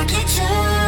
I'm that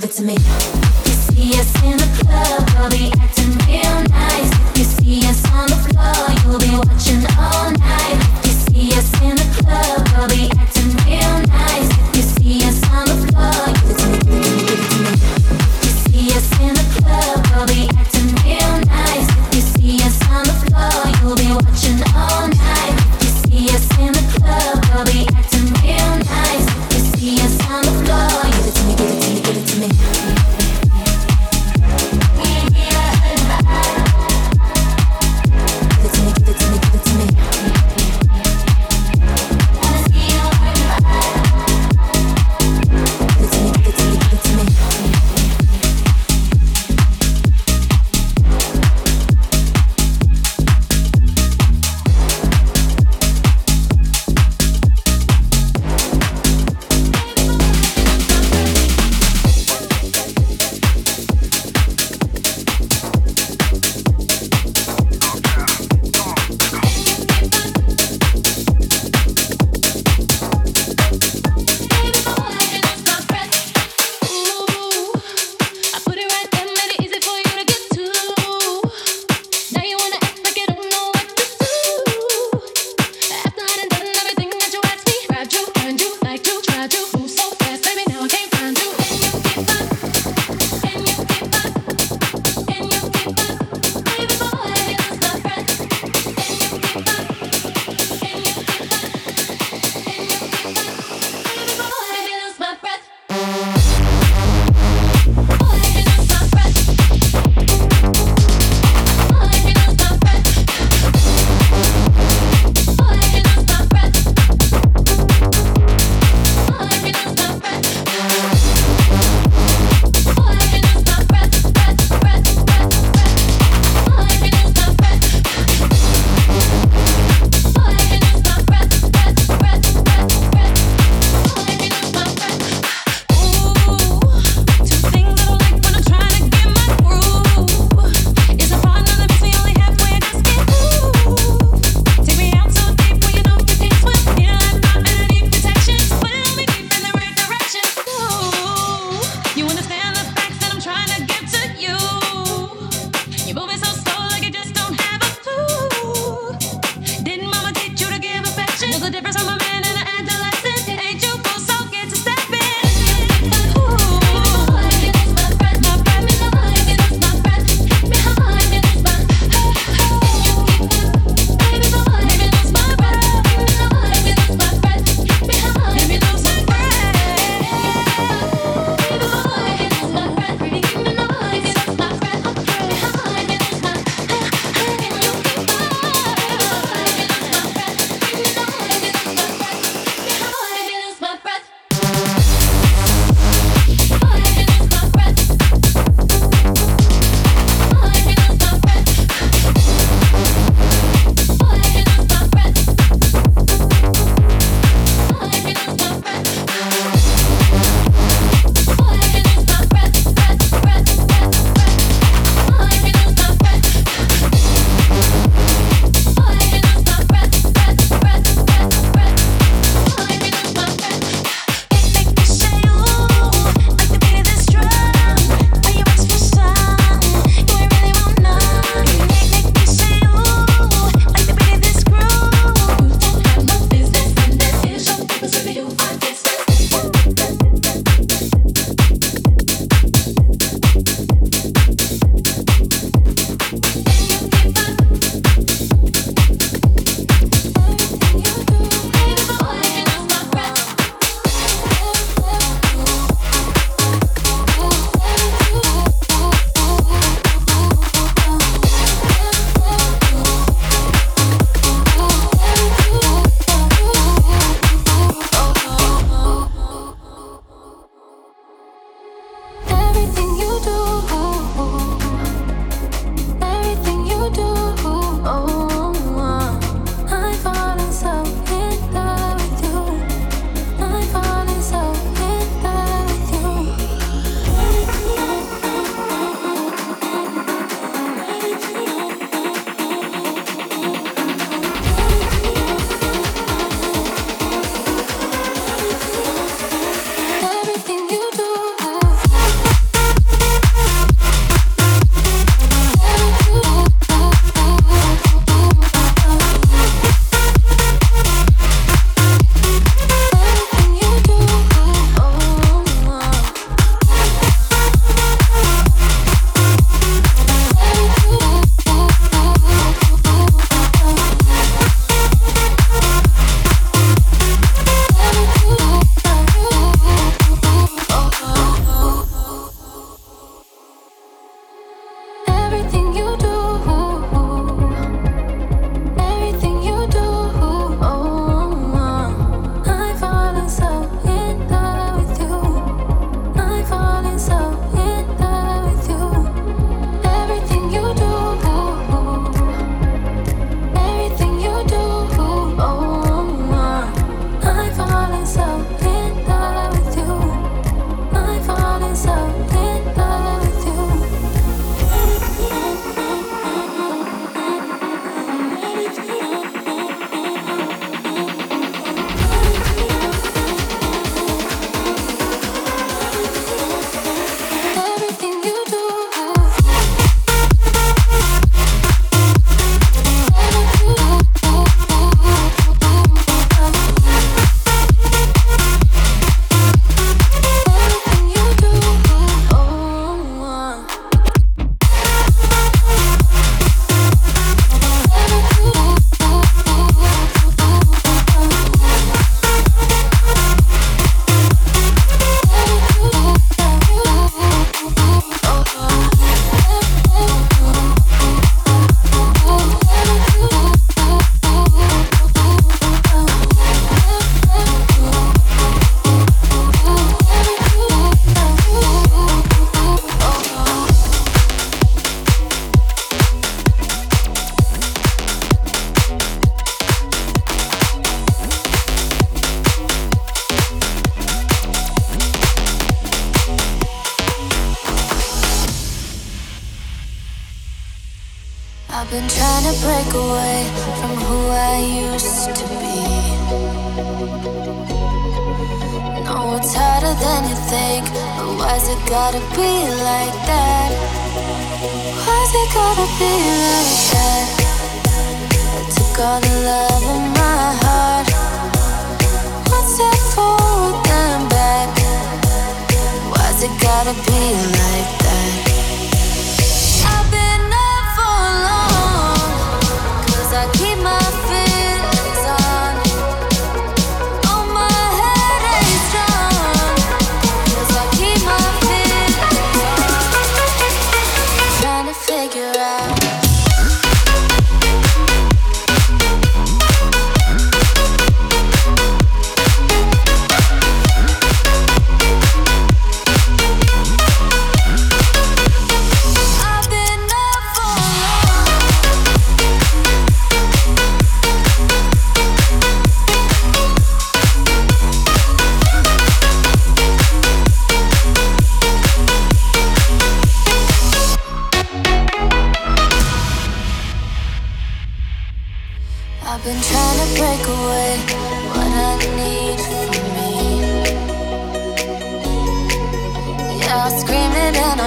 give it to me. You see us in the club, I'll be acting real nice. If you see us on the floor, you'll be watching all night.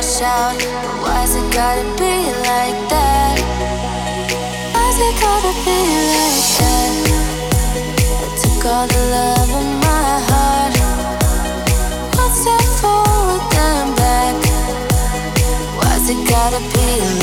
wash out. But why's it gotta be like that? Why's it gotta be like that? I took all the love in my heart. What's it forward and back? Why's it gotta be like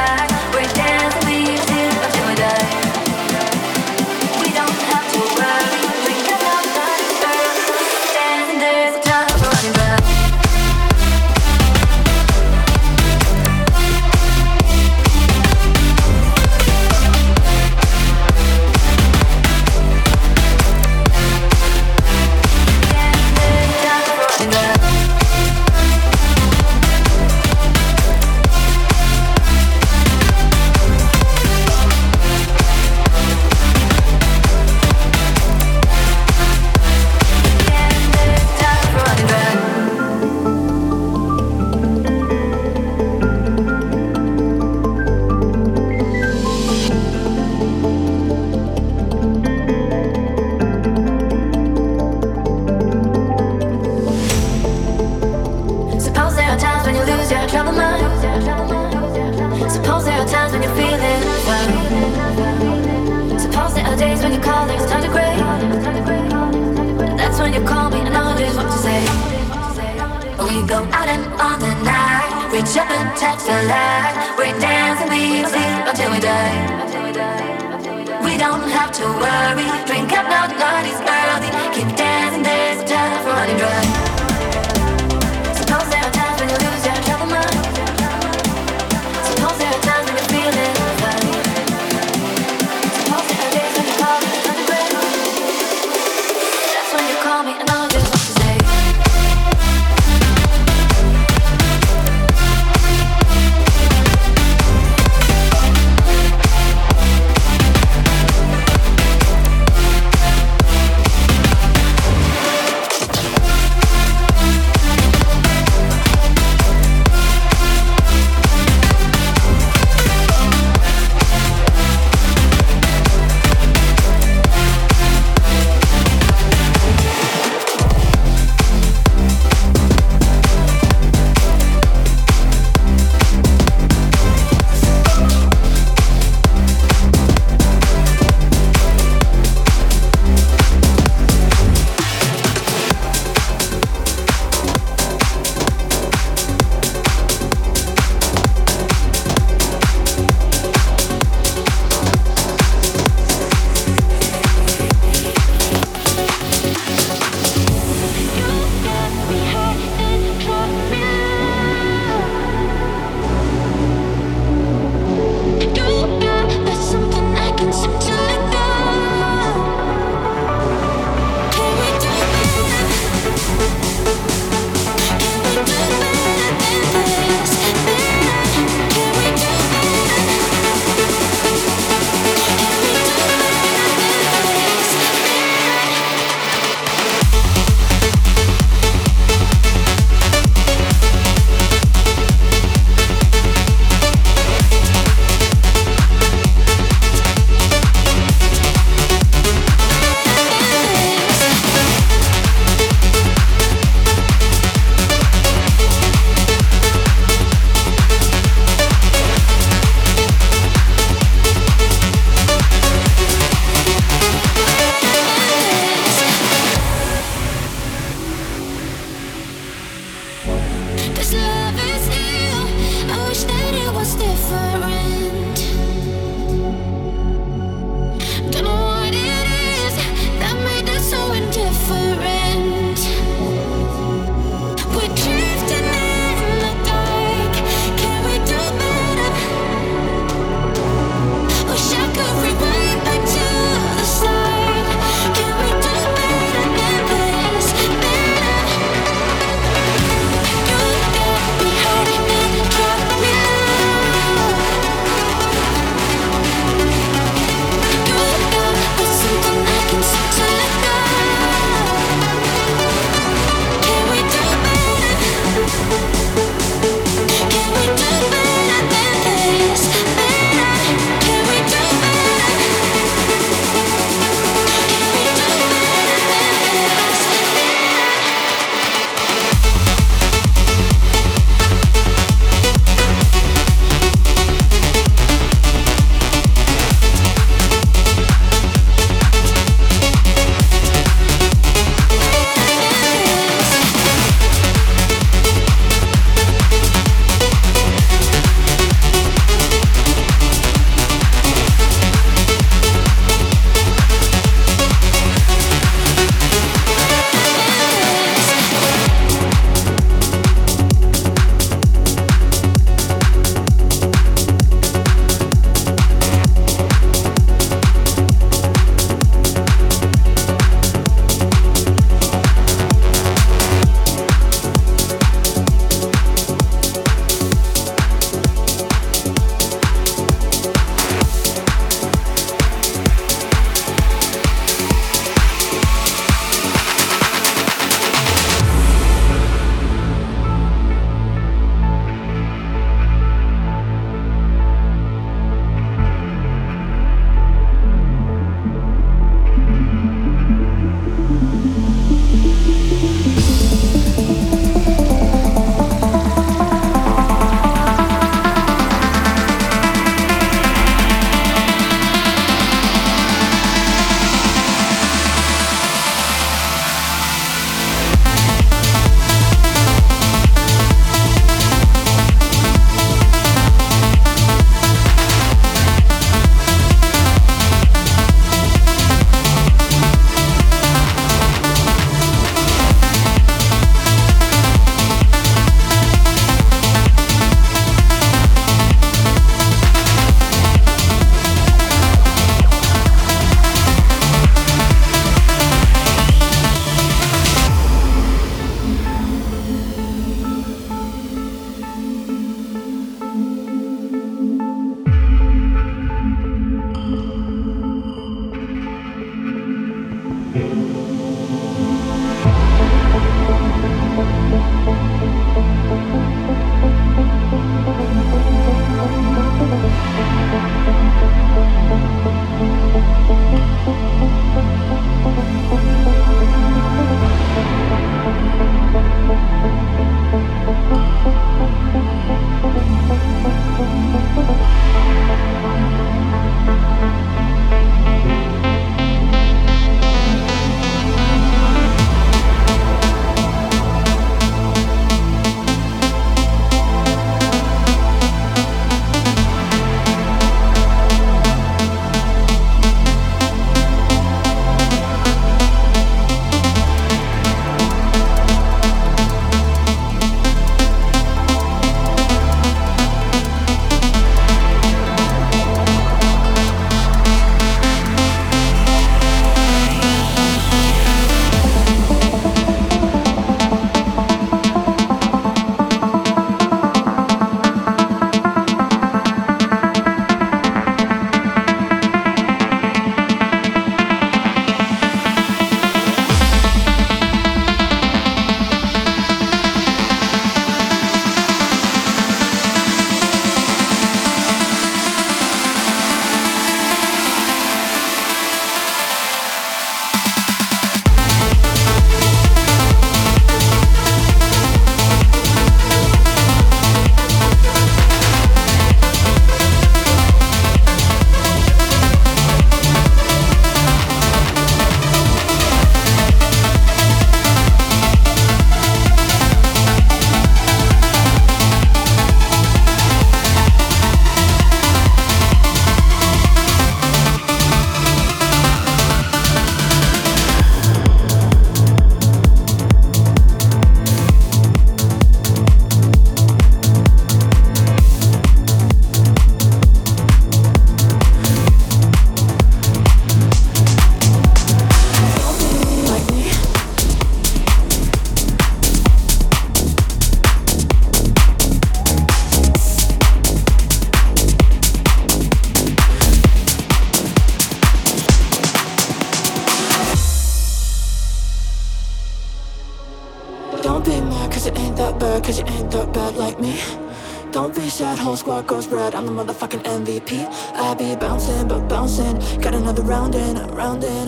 red. I'm the motherfucking MVP. I be bouncing, but bouncing. Got another round in, round in.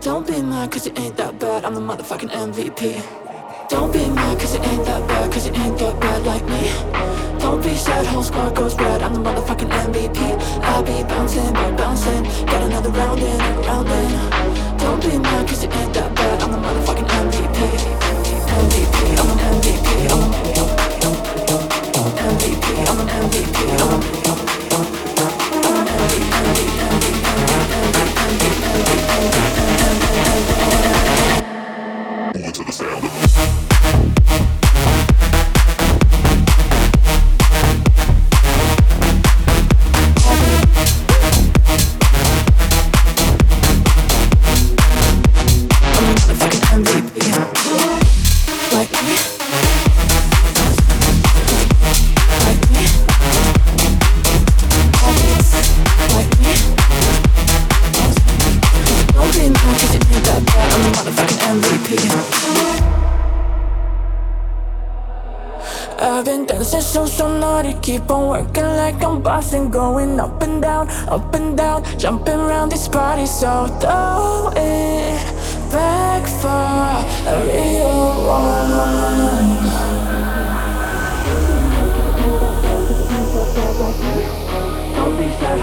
Don't be mad, cause it ain't that bad. I'm the motherfucking MVP. Don't be mad, cause it ain't that bad, cause it ain't that bad like me. Don't be sad, whole squad goes red. I'm the motherfucking MVP. I be bouncing, but bouncing. Got another round in, round in. Don't be mad, cause it ain't that bad. I'm the motherfucking MVP. MVP, I'm an MVP. I'm an MVP, I'm an MVP. I'm an MVP. Keep on working like I'm bossing, going up and down, up and down, jumping around this party. So throw it back for a real one. Don't be sad.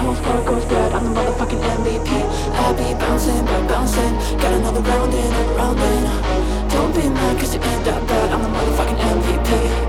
I'm the motherfucking MVP. I be bouncing, bouncing. Got another round in, round in. Don't be mad, cause it ain't that bad. I'm the motherfucking MVP.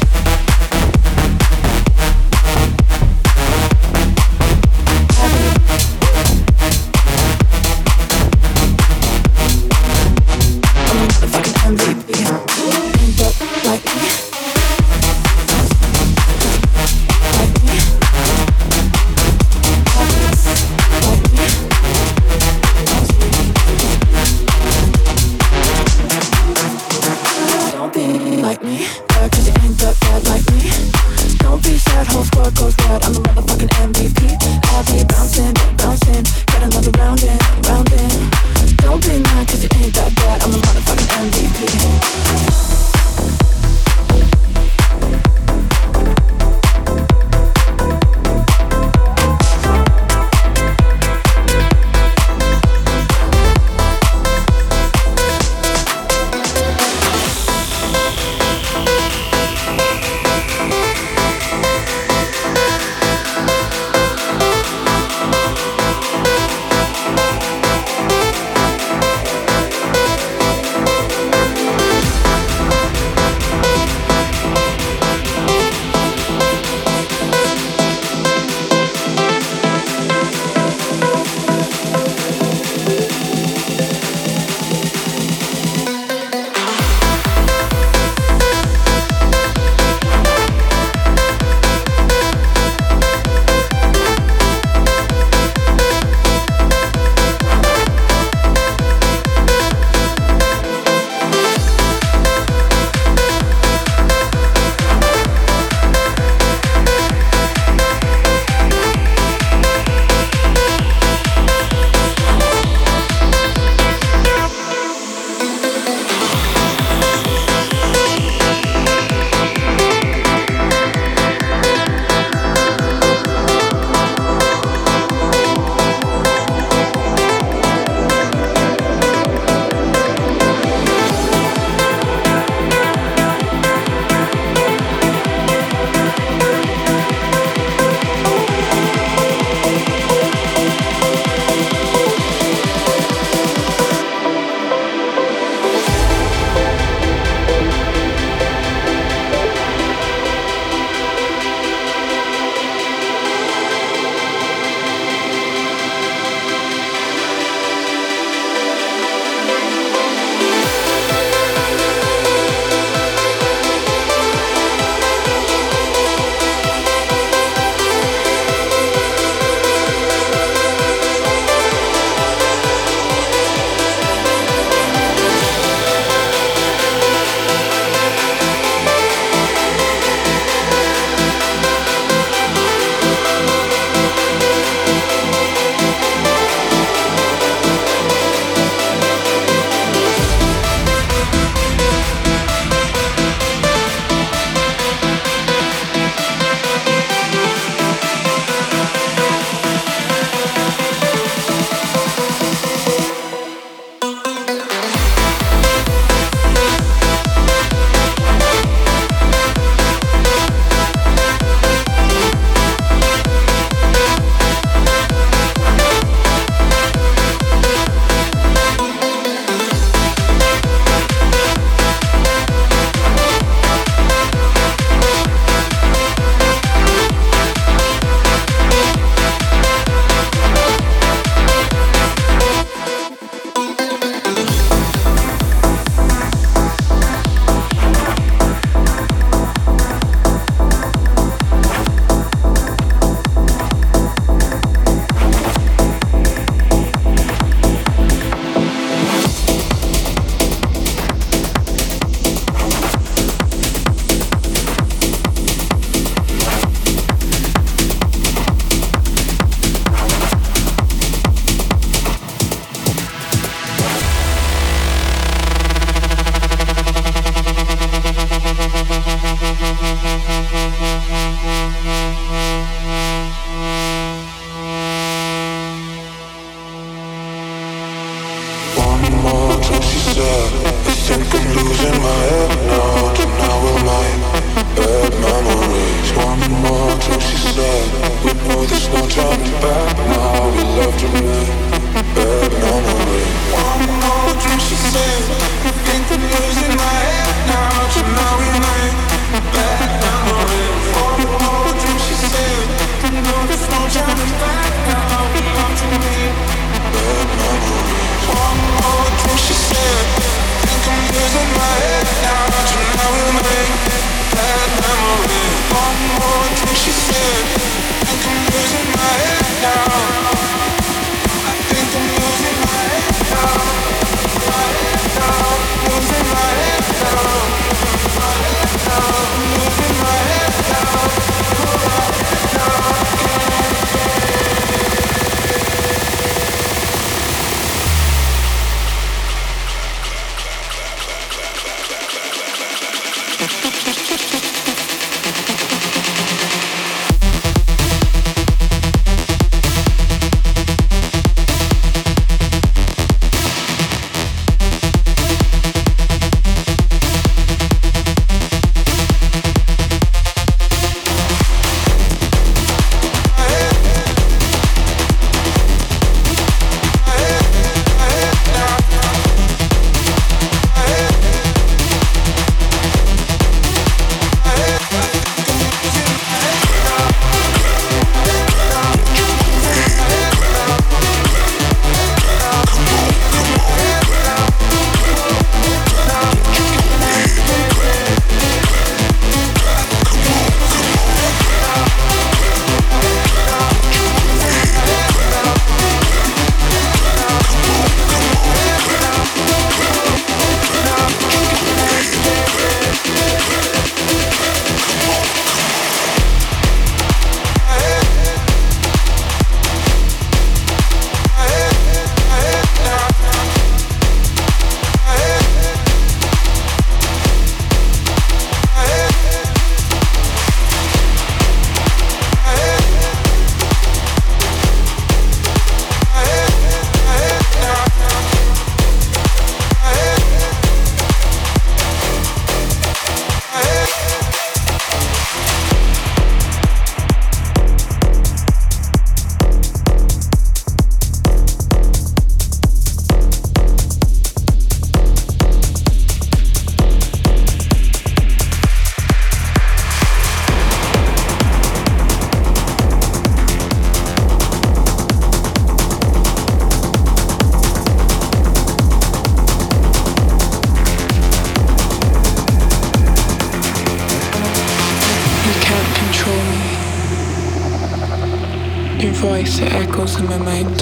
voice that echoes in my mind.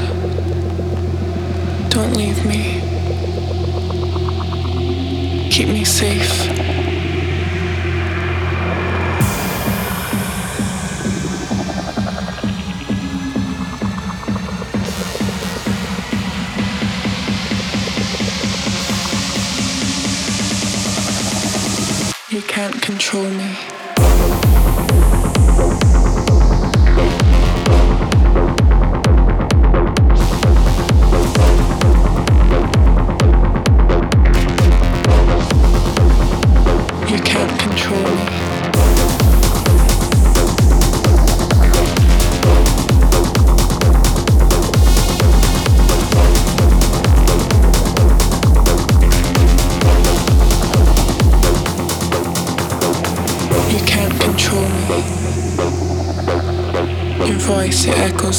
Don't leave me. Keep me safe. You can't control me.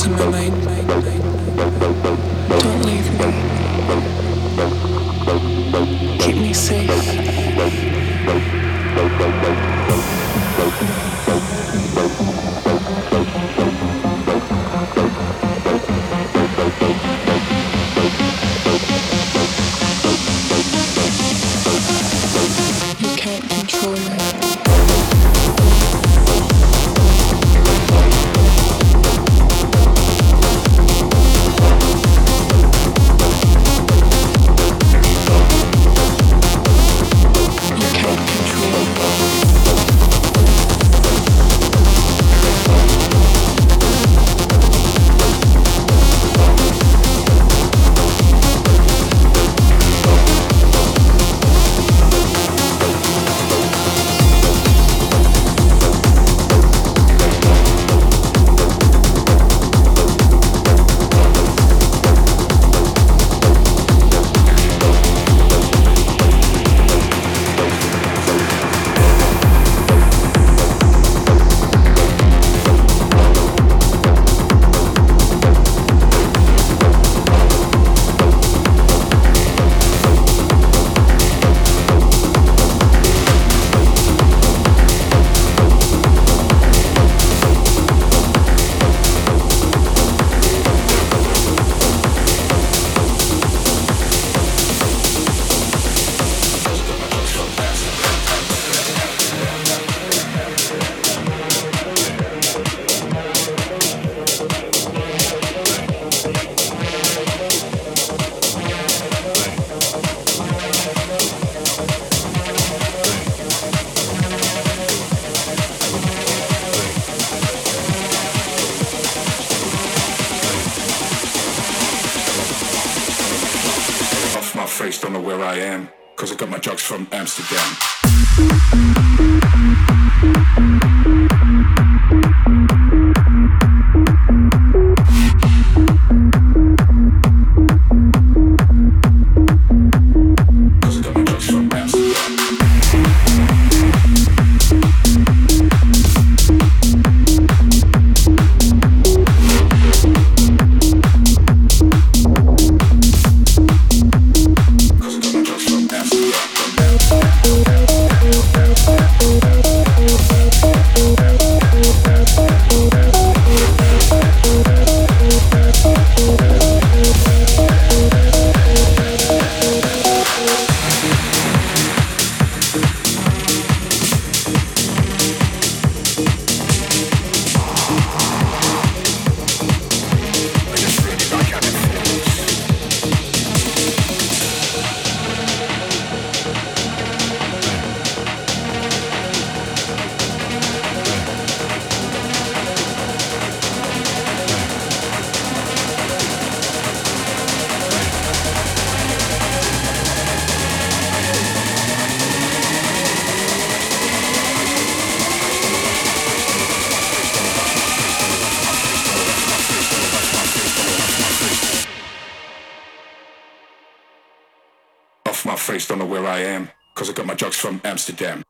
Listen. From Amsterdam.